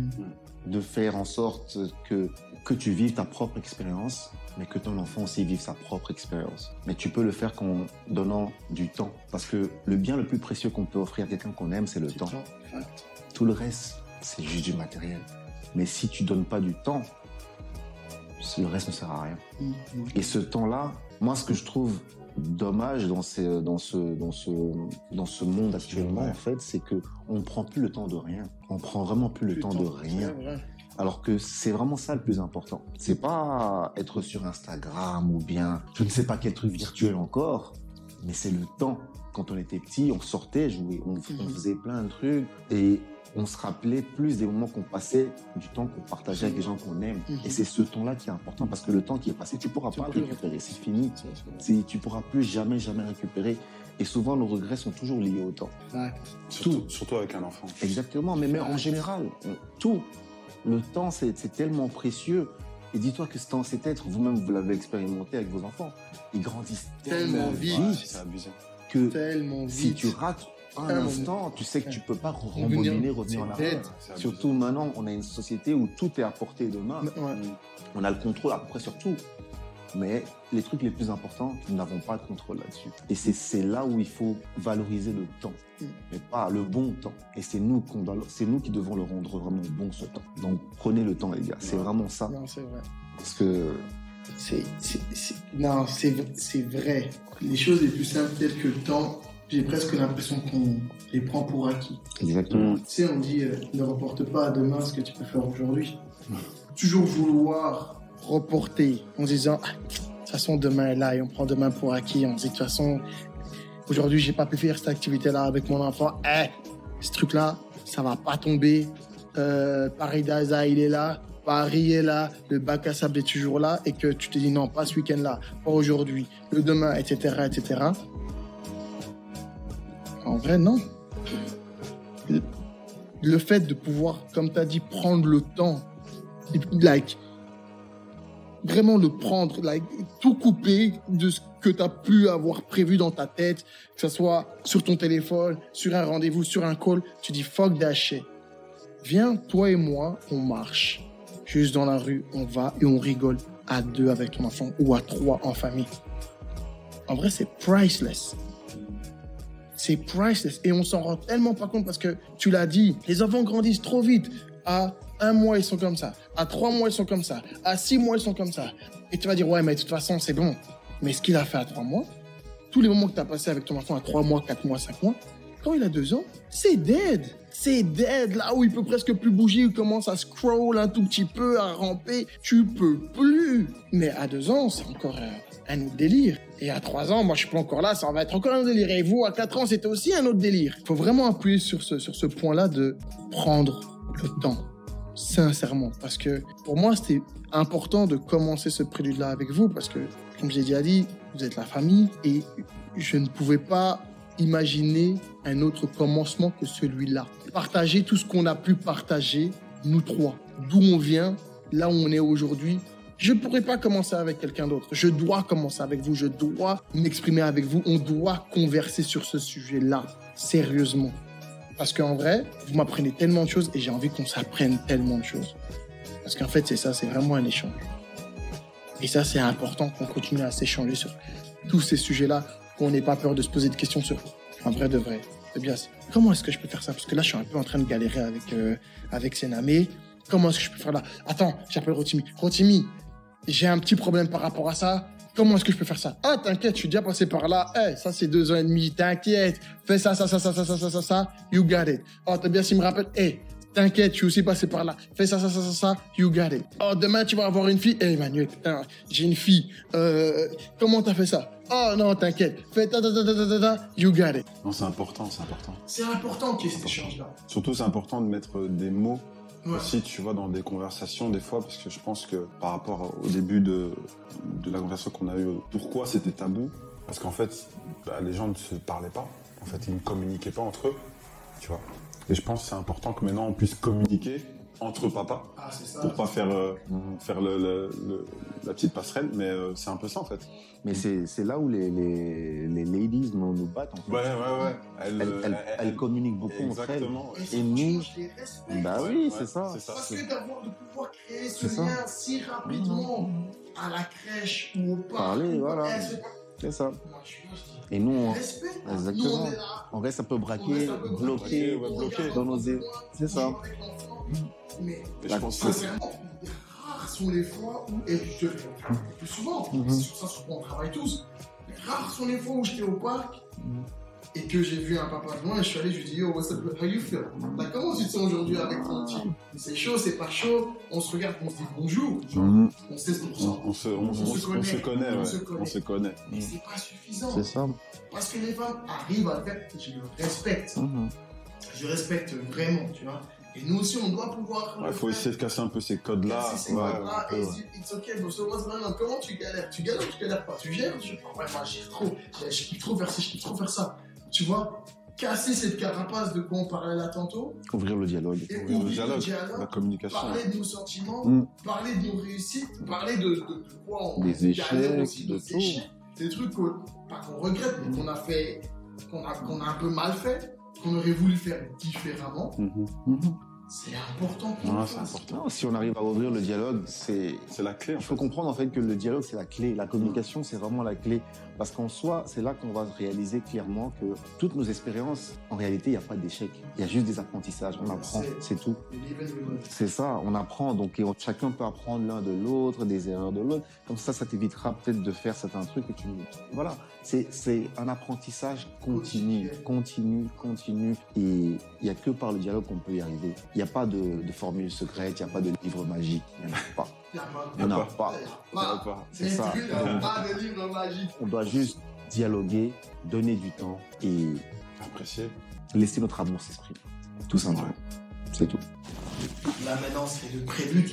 de faire en sorte que que tu vives ta propre expérience, mais que ton enfant aussi vive sa propre expérience. Mais tu peux le faire qu'en donnant du temps, parce que le bien le plus précieux qu'on peut offrir à quelqu'un qu'on aime, c'est le temps. Fact. Tout le reste, c'est juste du matériel. Mais si tu donnes pas du temps, le reste ne sert à rien. Mhm. Et ce temps-là, moi, ce que je trouve dommage dans, ces, dans, ce, dans, ce, dans ce monde actuellement, Ouais. en fait, c'est que on prend plus le temps de rien. On prend vraiment plus le temps de rien. Alors que c'est vraiment ça le plus important. C'est pas être sur Instagram ou bien je ne sais pas quel truc virtuel encore, mais c'est le temps. Quand on était petit, on sortait, jouait, on, on Mhm. faisait plein de trucs et on se rappelait plus des moments qu'on passait, du temps qu'on partageait avec les gens qu'on aime. Mhm. Et c'est ce temps-là qui est important parce que le temps qui est passé, tu pourras Tu pas le récupérer, c'est fini. C'est- c'est- C'est- Tu pourras plus jamais, jamais récupérer. Et souvent, nos regrets sont toujours liés au temps. Fact. Surtout, surtout avec un enfant. Exactement, mais, mais en général, on- tout. Le temps, c'est c'est tellement précieux. Et dis-toi que ce temps, cet être, vous-même, vous l'avez expérimenté avec vos enfants. Ils grandissent Tellement tellement vite. Ouais, vite c'est abusé. que Tellement si tu rates un Un instant, tu sais que tu peux pas rembobiner, revenir en arrière. Surtout maintenant, on a une société où tout est à portée de main. Ouais. On a le contrôle à peu près sur tout. Mais les trucs les plus importants, nous n'avons pas de contrôle là-dessus. Et c'est- là où il faut valoriser le temps, Mm. mais pas le bon temps. Et c'est nous, doit- qui devons le rendre vraiment bon ce temps. Donc prenez le temps, les gars. C'est vraiment ça. Non, c'est vrai. Parce que C'est, non, c'est vrai. Les choses les plus simples telles que le temps, j'ai presque l'impression qu'on les prend pour acquis. exactement. Tu sais, on dit euh, ne reporte pas à demain ce que tu peux faire aujourd'hui. Toujours vouloir reporter en disant Ah, de toute façon demain est là et on prend demain pour acquis. On se dit de toute façon aujourd'hui j'ai pas pu faire cette activité-là avec mon enfant. Eh, ce truc-là, ça va pas tomber. Euh, Paris Daza il est là. Paris est là, le bac à sable est toujours là, et que tu te dis non, pas ce week-end-là, pas aujourd'hui, le demain, etc., etc. En vrai, non le fait de pouvoir, comme tu as dit, prendre le temps, like, vraiment le prendre, like, tout couper de ce que tu as pu avoir prévu dans ta tête, que ce soit sur ton téléphone, sur un rendez-vous, sur un call, tu dis fuck that. Viens, toi et moi, on marche. Juste dans la rue, on va et on rigole à deux avec ton enfant ou à trois en famille. En vrai, c'est priceless. C'est priceless. Et on s'en rend tellement pas compte parce que tu l'as dit, les enfants grandissent trop vite. À un mois, ils sont comme ça. À trois mois, ils sont comme ça. À six mois, ils sont comme ça. Et tu vas dire, ouais, mais de toute façon, c'est bon. Mais ce qu'il a fait à trois mois, tous les moments que tu as passé avec ton enfant à trois mois, quatre mois, cinq mois, quand il a deux ans, c'est dead. C'est dead. Là où il peut presque plus bouger, il commence à scroll un tout petit peu, à ramper. Tu peux plus. Mais à deux ans, c'est encore euh, un autre délire. Et à trois ans, moi, je suis pas encore là, ça va être encore un délire. Et vous, à quatre ans, c'était aussi un autre délire. Il faut vraiment appuyer sur ce, sur ce point-là de prendre le temps. Sincèrement. Parce que pour moi, c'était important de commencer ce prélude-là avec vous. Parce que, comme j'ai déjà dit, vous êtes la famille. Et je ne pouvais pas imaginer un autre commencement que celui-là. Partager tout ce qu'on a pu partager, nous trois. D'où on vient, là où on est aujourd'hui. Je ne pourrais pas commencer avec quelqu'un d'autre. Je dois commencer avec vous. Je dois m'exprimer avec vous. On doit converser sur ce sujet-là. Sérieusement. Parce qu'en vrai, vous m'apprenez tellement de choses et j'ai envie qu'on s'apprenne tellement de choses. Parce qu'en fait, c'est ça, c'est vraiment un échange. Et ça, c'est important qu'on continue à s'échanger sur tous ces sujets-là, qu'on n'ait pas peur de se poser des questions sur un vrai de vrai. C'est bien. Comment est-ce que je peux faire ça? Parce que là, je suis un peu en train de galérer avec, euh, avec Sename. Comment est-ce que je peux faire là? Attends, j'appelle Rotimi. Rotimi, j'ai un petit problème par rapport à ça. Comment est-ce que je peux faire ça Ah, t'inquiète, je suis déjà passé par là. Eh, ça, c'est deux ans et demi. T'inquiète. Fais ça, ça, ça, ça, ça, ça, ça, ça, ça. You got it. Oh, t'as bien s'il me rappelle. Eh, t'inquiète, je suis aussi passé par là. Fais ça, ça, ça, ça, ça, you got it. Oh, demain, tu vas avoir une fille. Eh, Emmanuel, putain, j'ai une fille. Euh, comment t'as fait ça Oh, non, t'inquiète. Fais ta, ta, ta, ta, ta, ta, ta, you got it. Non, c'est important, c'est important. C'est important qu'il y ait cet échange-là. Surtout, c'est important de mettre des mots Aussi, tu vois, dans des conversations des fois, parce que je pense que par rapport au début de, de la conversation qu'on a eue, pourquoi c'était tabou? Parce qu'en fait, bah, les gens ne se parlaient pas. En fait, ils ne communiquaient pas entre eux, tu vois. Et je pense que c'est important que maintenant on puisse communiquer entre papas Ah, ça. pour pas faire euh, faire le, le- le- la petite passerelle, mais euh, c'est un peu ça en fait. Mais c'est c'est là où les, les, les ladies nous, nous battent, en fait. Ouais, ouais, ouais. Elle, Elles, euh, elles- elle- elles communiquent beaucoup entre elles. Et, Et nous-. Bah oui, ouais, c'est ça. c'est ça. Parce c'est- que d'avoir de pouvoir créer ce C'est ça. lien si rapidement à la crèche ou au parc. Parler, ou- voilà. C'est ça. Et nous, on, respect. Exactement. Nous, on est là. on reste un peu braqué, bloqué bloqué regarde dans nos... C'est ça. Mais je pense que c'est sincèrement, rares sont les fois où, et je le plus souvent, Mhm. c'est sur ça sur quoi on travaille tous, mais rares sont les fois où j'étais au parc Mhm. et que j'ai vu un papa de loin et je suis allé, je lui ai dit Yo, what's up, how you feel? Là, comment tu te sens aujourd'hui avec ton petit? C'est chaud, c'est pas chaud, on se regarde, on se dit bonjour, Mhm. on sait ce qu'on ressent. on, se, on, On se on se- on se connaît. On se connaît. on se connaît. Mais c'est pas suffisant. C'est ça. Parce que les femmes arrivent à le faire, je le respecte. Mhm. Je respecte vraiment, tu vois. Et nous aussi, on doit pouvoir. Il faut faire. essayer de casser un peu ces codes-là. Casser ces Ouais, codes-là peu, et ouais. dire, it's okay, but so what's going on? Comment tu galères? Tu galères ou tu galères pas? Tu gères pas, ouais, moi, je trop. Je, kiffe trop faire ci, je kiffe trop faire ça. Tu vois Casser cette carapace de quoi on parlait là tantôt Ouvrir le dialogue. et Ouvrir le dialogue, La communication. parler de nos sentiments, Mm. parler de nos réussites, parler de, de, de quoi on Des galère échecs, aussi, de nos tout. échecs. Des trucs qu'on- pas qu'on regrette, mais qu'on a fait, qu'on a, qu'on a un peu mal fait, qu'on aurait voulu faire différemment. Mhm. C'est important qu'on fasse. important. Si on arrive à ouvrir le dialogue, c'est C'est la clé. Il faut fait. comprendre en fait que le dialogue c'est la clé, la communication c'est vraiment la clé. Parce qu'en soi, c'est là qu'on va réaliser clairement que toutes nos expériences, en réalité, il n'y a pas d'échec. Il y a juste des apprentissages. On apprend, C'est- tout. C'est ça, on apprend. Donc et on- chacun peut apprendre l'un de l'autre, des erreurs de l'autre. Comme ça, ça t'évitera peut-être de faire certains trucs que tu. Voilà, c'est c'est un apprentissage continu, continu, continu. Et il n'y a que par le dialogue qu'on peut y arriver. Il n'y a pas de, de formule secrète, il n'y a pas de livre magique. Il n'y en a pas. Il y a pas Il n'y en a pas. C'est ça. Donc, pas de livre magique. on doit juste dialoguer, donner du temps et Apprécier. laisser notre amour s'exprimer. Tout simplement. C'est tout. Là maintenant, c'est le prélude.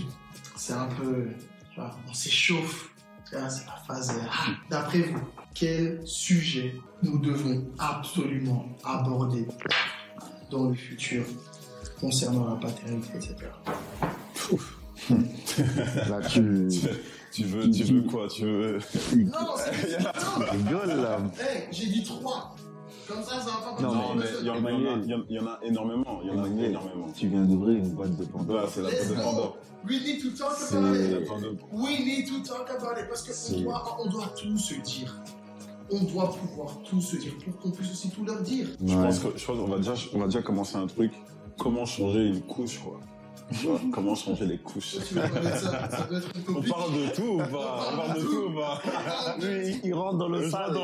C'est un peu. tu vois, on s'échauffe. Là, c'est la phase. ah, D'après vous, quel sujet nous devons absolument aborder dans le futur concernant la paternité, etc. Là, tu Tu veux, tu veux quoi Tu veux? Non, c'est non, rigoles là. Hey, j'ai dit trois. Comme ça, ça va pas Non, Non, mais il y, en- a- énormément. Il y en a Emmanuel. énormément. Tu viens d'ouvrir une boîte de Pandore. Là, c'est la boîte de. Pandore. We need to talk C'est- about C'est it. We need to talk about it. Parce qu'on C'est- doit, on doit tout se dire. On doit pouvoir tout se dire pour qu'on puisse aussi tout leur dire. Je pense qu'on va déjà on va déjà commencer un truc. Comment changer une couche quoi? Comment changer les couches. Ça, ça On parle de tout ou pas On parle de tout ou pas Lui, il rentre dans le sale.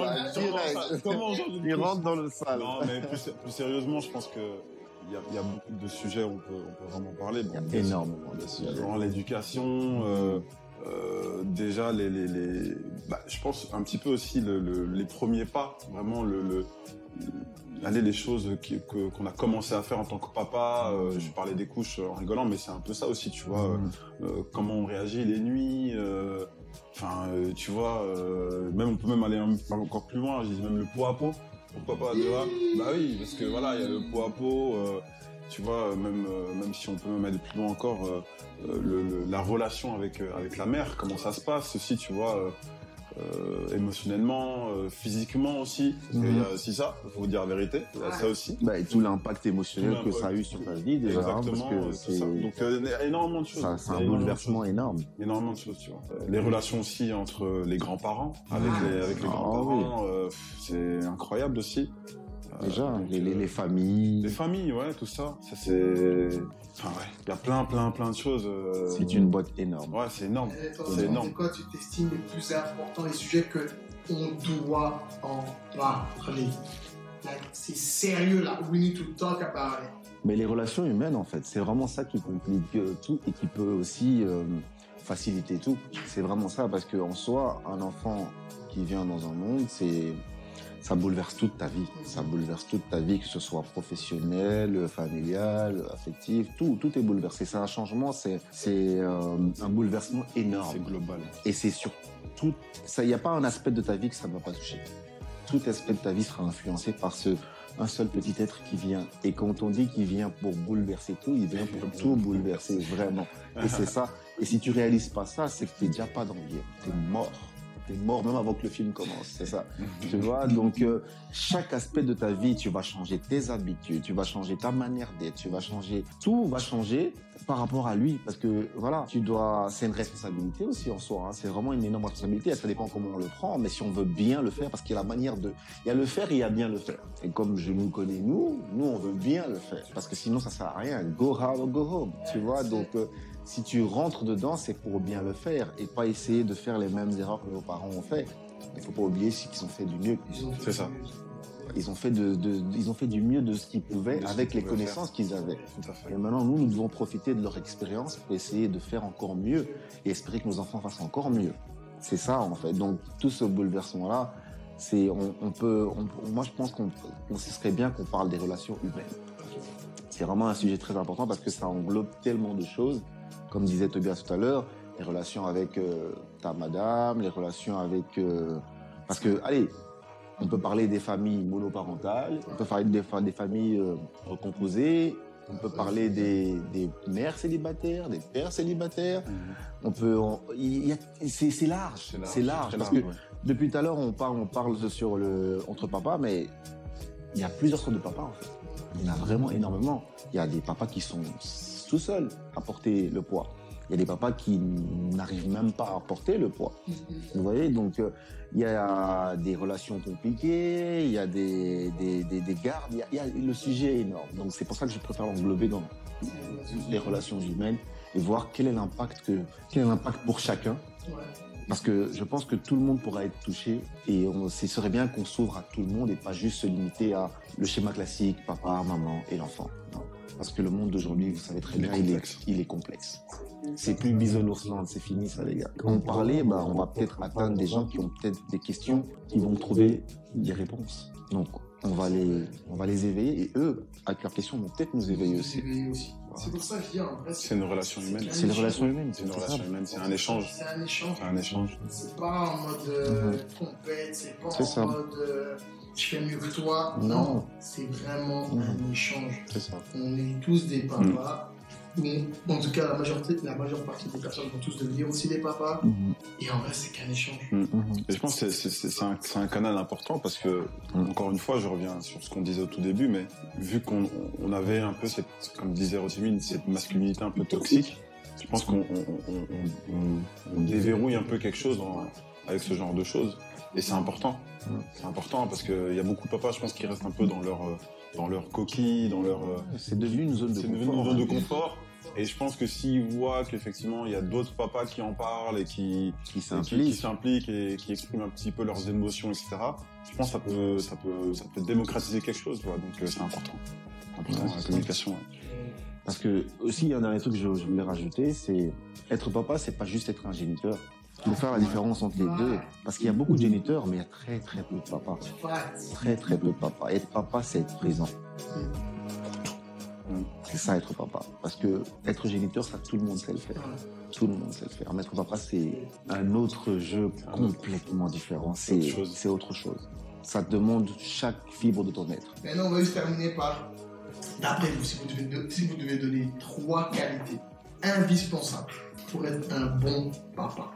Comment Il rentre dans le sale. Non, mais plus, plus sérieusement, je pense que il y a, il y a beaucoup de sujets où on peut, on peut vraiment parler. Bon, Il y a énormément de sujets. l'éducation, euh, euh, déjà les, les, les- bah, je pense un petit peu aussi le, le- les premiers pas, vraiment le, le, aller les choses qu'on a commencé à faire en tant que papa. euh, je parlais des couches en rigolant, mais c'est un peu ça aussi, tu vois. Mhm. euh, comment on réagit les nuits. euh, Enfin, euh, tu vois, euh, même on peut même aller un- encore plus loin. Je dis même le pot à pot. Pourquoi pas, tu vois? Bah oui, parce que voilà, il y a le pot à pot. euh, tu vois, même euh, même si on peut même aller plus loin encore, euh, euh, le, le- la relation avec euh, avec la mère, comment ça se passe aussi, tu vois. Euh, émotionnellement, euh, physiquement aussi. Parce qu'il y a aussi ça, il faut vous dire la vérité. Il y a ça aussi. Bah, et tout l'impact émotionnel Tout que ça a eu sur ta vie déjà. hein, Exactement, parce que c'est ça. Donc euh, énormément de choses. c'est un bouleversement énorme. énormément de choses, tu vois. Euh, Les relations aussi entre les grands-parents, avec Ah. les, avec les Ah, grands-parents, euh, c'est incroyable aussi. Euh, Déjà, les, les- euh, les familles. les familles, ouais, tout ça. Ça, c'est. Enfin, ouais, il y a plein, plein, plein de choses. euh, C'est une boîte énorme. Ouais, c'est énorme. C'est énorme. C'est quoi, tu t'estimes les plus importants, les sujets que on doit en parler? Like, C'est sérieux là. We need to talk about it. Mais les relations humaines, en fait, c'est vraiment ça qui complique euh, tout et qui peut aussi euh, faciliter tout. C'est vraiment ça, parce qu'en soi, un enfant qui vient dans un monde, c'est ça bouleverse toute ta vie. Ça bouleverse toute ta vie, que ce soit professionnel, familial, affectif, tout, tout est bouleversé. C'est un changement, c'est euh, un bouleversement énorme. C'est global. Et c'est sur tout. Il n'y a pas un aspect de ta vie que ça ne va pas toucher. Tout aspect de ta vie sera influencé par ce un seul petit être qui vient. Et quand on dit qu'il vient pour bouleverser tout, il vient pour tout bouleverser vraiment. Et c'est ça. Et si tu réalises pas ça, c'est que t'es déjà pas dans le game. T'es mort. T'es mort même avant que le film commence. C'est ça. Tu vois, donc euh, chaque aspect de ta vie, tu vas changer tes habitudes, tu vas changer ta manière d'être, tu vas changer, tout va changer par rapport à lui, parce que voilà, tu dois, c'est une responsabilité aussi en soi. hein. C'est vraiment une énorme responsabilité. Ça dépend comment on le prend, mais si on veut bien le faire, parce qu'il y a la manière de, il y a le faire et il y a bien le faire. Et comme je nous connais nous, nous on veut bien le faire, parce que sinon ça sert à rien. Go hard or go home, tu vois. Donc euh, si tu rentres dedans, c'est pour bien le faire et pas essayer de faire les mêmes erreurs que vos parents ont fait. Il faut pas oublier qu'ils ont fait du mieux. C'est ça. Ils ont fait de, de- ils ont fait du mieux de ce qu'ils pouvaient De avec qu'ils les connaissances qu'ils avaient. Tout à fait. Et maintenant, nous, nous devons profiter de leur expérience pour essayer de faire encore mieux et espérer que nos enfants fassent encore mieux. C'est ça, en fait. Donc, tout ce bouleversement-là, c'est, on, on peut, on- moi, je pense qu'on, on- ce serait bien qu'on parle des relations humaines. C'est vraiment un sujet très important parce que ça englobe tellement de choses. Comme disait Tobias tout à l'heure, les relations avec euh, ta madame, les relations avec, euh, parce que, allez, on peut parler des familles monoparentales, on peut parler des, fa- des familles euh, recomposées, on peut parler des, des mères célibataires, des pères célibataires. On peut, on- a- c'est large, C'est large, large, parce large, que ouais. depuis tout à l'heure on parle, on parle sur le entre papas, mais il y a plusieurs sortes de papas en fait. Il y en a vraiment énormément. Il y a des papas qui sont tout seuls à porter le poids. Il y a des papas qui n'arrivent même pas à porter le poids. Vous voyez, donc euh, il y a des relations compliquées, il y a des, des, des, des gardes, il y a, il y a- le sujet est énorme. Donc c'est pour ça que je préfère l'englober dans les relations humaines et voir quel est l'impact que quel est l'impact pour chacun. Parce que je pense que tout le monde pourra être touché et on, ce serait bien qu'on s'ouvre à tout le monde et pas juste se limiter à le schéma classique, papa, maman et l'enfant. Parce que le monde d'aujourd'hui, vous savez très bien, il est, complexe. il est complexe. C'est plus bisounours c'est fini ça les gars. Quand on parlait, bah, on va peut-être atteindre des gens qui ont peut-être des questions, qui vont trouver des réponses. Donc on va les, on va les éveiller et eux, avec leurs questions, vont peut-être nous éveiller aussi. aussi. C'est pour ça que je dis en vrai, C'est une relation humaine. C'est les relations humaines, C'est une relation humaine, c'est un échange. C'est un échange. C'est un échange. C'est pas en mode euh, compète, c'est pas en mode euh, je fais mieux que toi. Non. c'est vraiment un échange. C'est ça. On est tous des papas. Ou, en tout cas, la majorité, la majeure partie des personnes vont tous devenir aussi des papas. Mhm. Et en vrai, c'est qu'un échange. Mhm. Et je pense que c'est- un, canal important parce que, Mm. encore une fois, je reviens sur ce qu'on disait au tout début, mais vu qu'on on avait un peu cette, comme disait Rotimine, cette masculinité un peu toxique, je pense qu'on on, on- on- on- on déverrouille un peu quelque chose avec ce genre de choses. Et c'est important. C'est important parce qu'il y a beaucoup de papas, je pense, qui restent un peu dans leur, euh, dans leur coquille, dans leur, euh, C'est devenu une zone de c'est devenu confort. une zone de confort. Et je pense que s'ils voient qu'effectivement il y a d'autres papas qui en parlent et qui, qui s'impliquent et qui expriment un petit peu leurs émotions, etc. Je pense que ça peut, ça peut, ça peut démocratiser quelque chose. Donc euh, c'est important. Important Ouais, la communication. ouais. Parce que aussi, il y a un dernier truc que je, je voulais rajouter, c'est être papa, c'est pas juste être un géniteur. Il faut faire la différence entre les deux. Parce qu'il y a beaucoup de géniteurs, mais il y a très très peu de papas. Très très peu de papas. Être papa, c'est être présent. C'est ça être papa. Parce que être géniteur, ça tout le monde sait le faire. Tout le monde sait le faire. Mais être papa, c'est un autre jeu complètement différent. C'est autre chose. c'est autre chose. Ça te demande chaque fibre de ton être. Maintenant, on va juste terminer par, d'après vous, si vous devez, do- si vous devez donner trois qualités indispensables pour être un bon papa.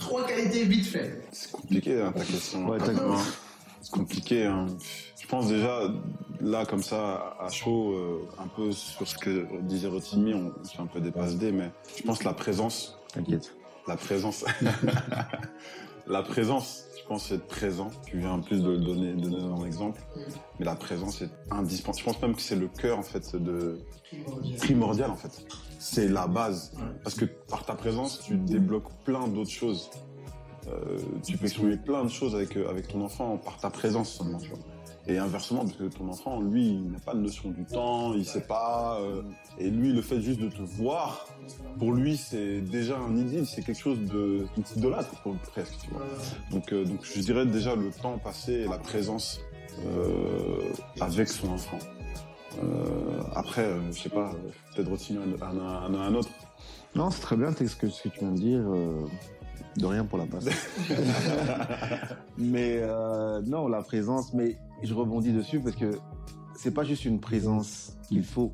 Trois qualités vite fait. C'est compliqué hein, ta question. Ouais, t'as-. C'est compliqué. hein. Je pense déjà là comme ça à chaud, euh, un peu sur ce que disait Rotimi, on, on se fait un peu dés, mais je pense la présence, T'inquiète. la présence, la présence. Pense être présent. Tu viens en plus de le donner, de donner un exemple, mais la présence est indispensable. Je pense même que c'est le cœur en fait de Primordial. primordial en fait. C'est la base. Parce que par ta présence, tu débloques plein d'autres choses. Euh, tu peux exprimer plein de choses avec, euh, avec ton enfant par ta présence seulement, tu vois. Et inversement, parce que ton enfant, lui, il n'a pas de notion du temps, il sait pas. euh, et lui, le fait juste de te voir, pour lui, c'est déjà un idylle, c'est quelque chose de d'idolâtre, pour- presque, tu vois. Donc, euh, donc, je dirais déjà le temps passé et la présence euh, avec son enfant. Après, je sais pas, peut-être continuer un, un, un, un autre. Non, c'est très bien ce que, ce que tu viens de dire. de rien pour la passe. mais non, la présence, mais je rebondis dessus parce que c'est pas juste une présence qu'il faut.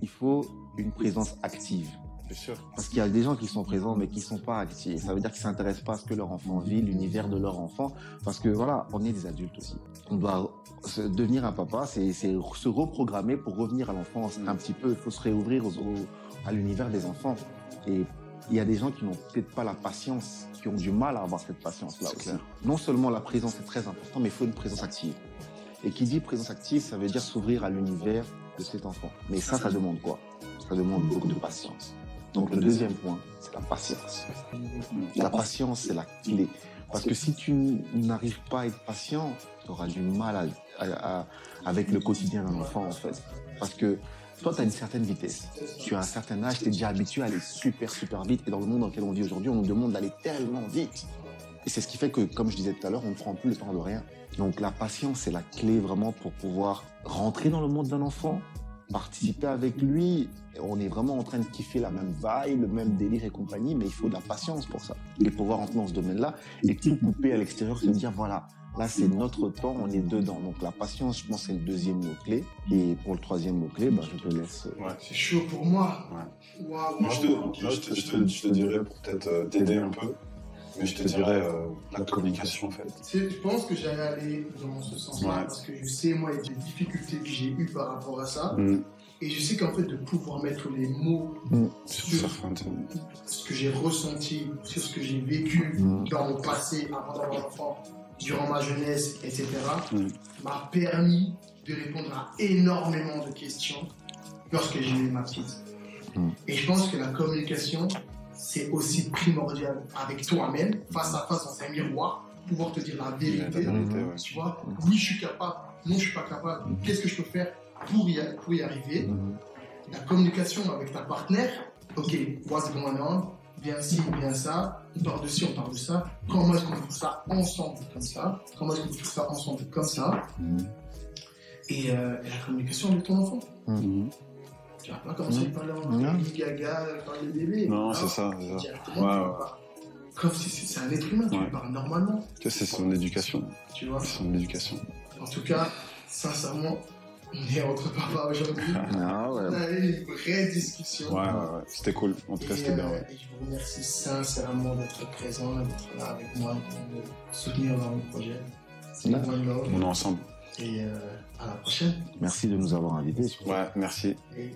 Il faut une présence active. C'est sûr. Parce qu'il y a des gens qui sont présents mais qui sont pas actifs. Ça veut dire qu'ils s'intéressent pas à ce que leur enfant vit, l'univers de leur enfant. Parce que voilà, on est des adultes aussi. On doit se- devenir un papa, c'est se reprogrammer pour revenir à l'enfance un petit peu. Il faut se réouvrir aux- aux- à l'univers des enfants. Et il y a des gens qui n'ont peut-être pas la patience, qui ont du mal à avoir cette patience-là aussi. Non seulement la présence est très importante, mais il faut une présence active. Et qui dit présence active, ça veut dire s'ouvrir à l'univers de cet enfant. Mais ça, ça demande quoi? Ça demande beaucoup de patience. Donc le deuxième point, c'est la patience. La patience, c'est la clé. Parce que si tu n'arrives pas à être patient, tu auras du mal avec le quotidien d'un enfant, en fait. Parce que toi, tu as une certaine vitesse. Tu as un certain âge, tu es déjà habitué à aller super, super vite. Et dans le monde dans lequel on vit aujourd'hui, on nous demande d'aller tellement vite. Et c'est ce qui fait que, comme je disais tout à l'heure, on ne prend plus le temps de rien. Donc la patience, c'est la clé vraiment pour pouvoir rentrer dans le monde d'un enfant, participer avec lui. On est vraiment en train de kiffer la même vibe, le même délire et compagnie, mais il faut de la patience pour ça. Et pouvoir entrer dans ce domaine-là et tout couper à l'extérieur, se dire voilà, là c'est notre temps, on est dedans. Donc la patience, je pense, c'est le deuxième mot-clé. Et pour le troisième mot-clé, bah, je te laisse. euh, Ouais. C'est chaud pour moi. Ouais. Moi, je te, waouh, moi, je te, je te- je te dirais, pour peut-être euh, t'aider un peu, mais je te dirais euh, la communication, en fait. Je pense que j'allais aller dans ce sens-là Ouais. parce que je sais, moi, les difficultés que j'ai eues par rapport à ça. Mm. Et je sais qu'en fait, de pouvoir mettre les mots Sur sur ce que j'ai ressenti, sur ce que j'ai vécu Mm. dans mon passé avant d'avoir l'enfant, durant ma jeunesse, etc., Mm. m'a permis de répondre à énormément de questions lorsque j'ai eu ma petite. Mm. Et je pense que la communication, c'est aussi primordial avec toi-même, face à face dans un miroir, pouvoir te dire la La vérité. vérité, ouais. Tu vois, oui, je suis capable, non, je suis pas capable. Qu'est-ce que je peux faire pour y, pour y arriver? Mhm. La communication avec ta partenaire, ok, what's going on Viens ci, viens ça, on parle de ci, on parle de ça. Comment est-ce qu'on fait ça ensemble comme ça? Comment est-ce qu'on fait ça ensemble comme ça? Mhm. et, euh, et la communication avec ton enfant. Mhm. Tu vas pas commencer à parler en. Lady Gaga, parler de bébé. Non, c'est ça. Comme si c'est un être humain, tu lui parles normalement, c'est son éducation. tu vois. C'est son éducation. En tout cas, sincèrement, on est entre papas aujourd'hui. Ah ouais. On a eu une vraie discussion. Ouais, ouais, ouais. C'était cool. En tout cas, c'était bien, euh, ouais. et je vous remercie sincèrement d'être présent, d'être là avec moi, de me soutenir dans mon projet. Love. On est ensemble. Et euh, à la prochaine. Merci de nous avoir invités. Ouais, merci. Et.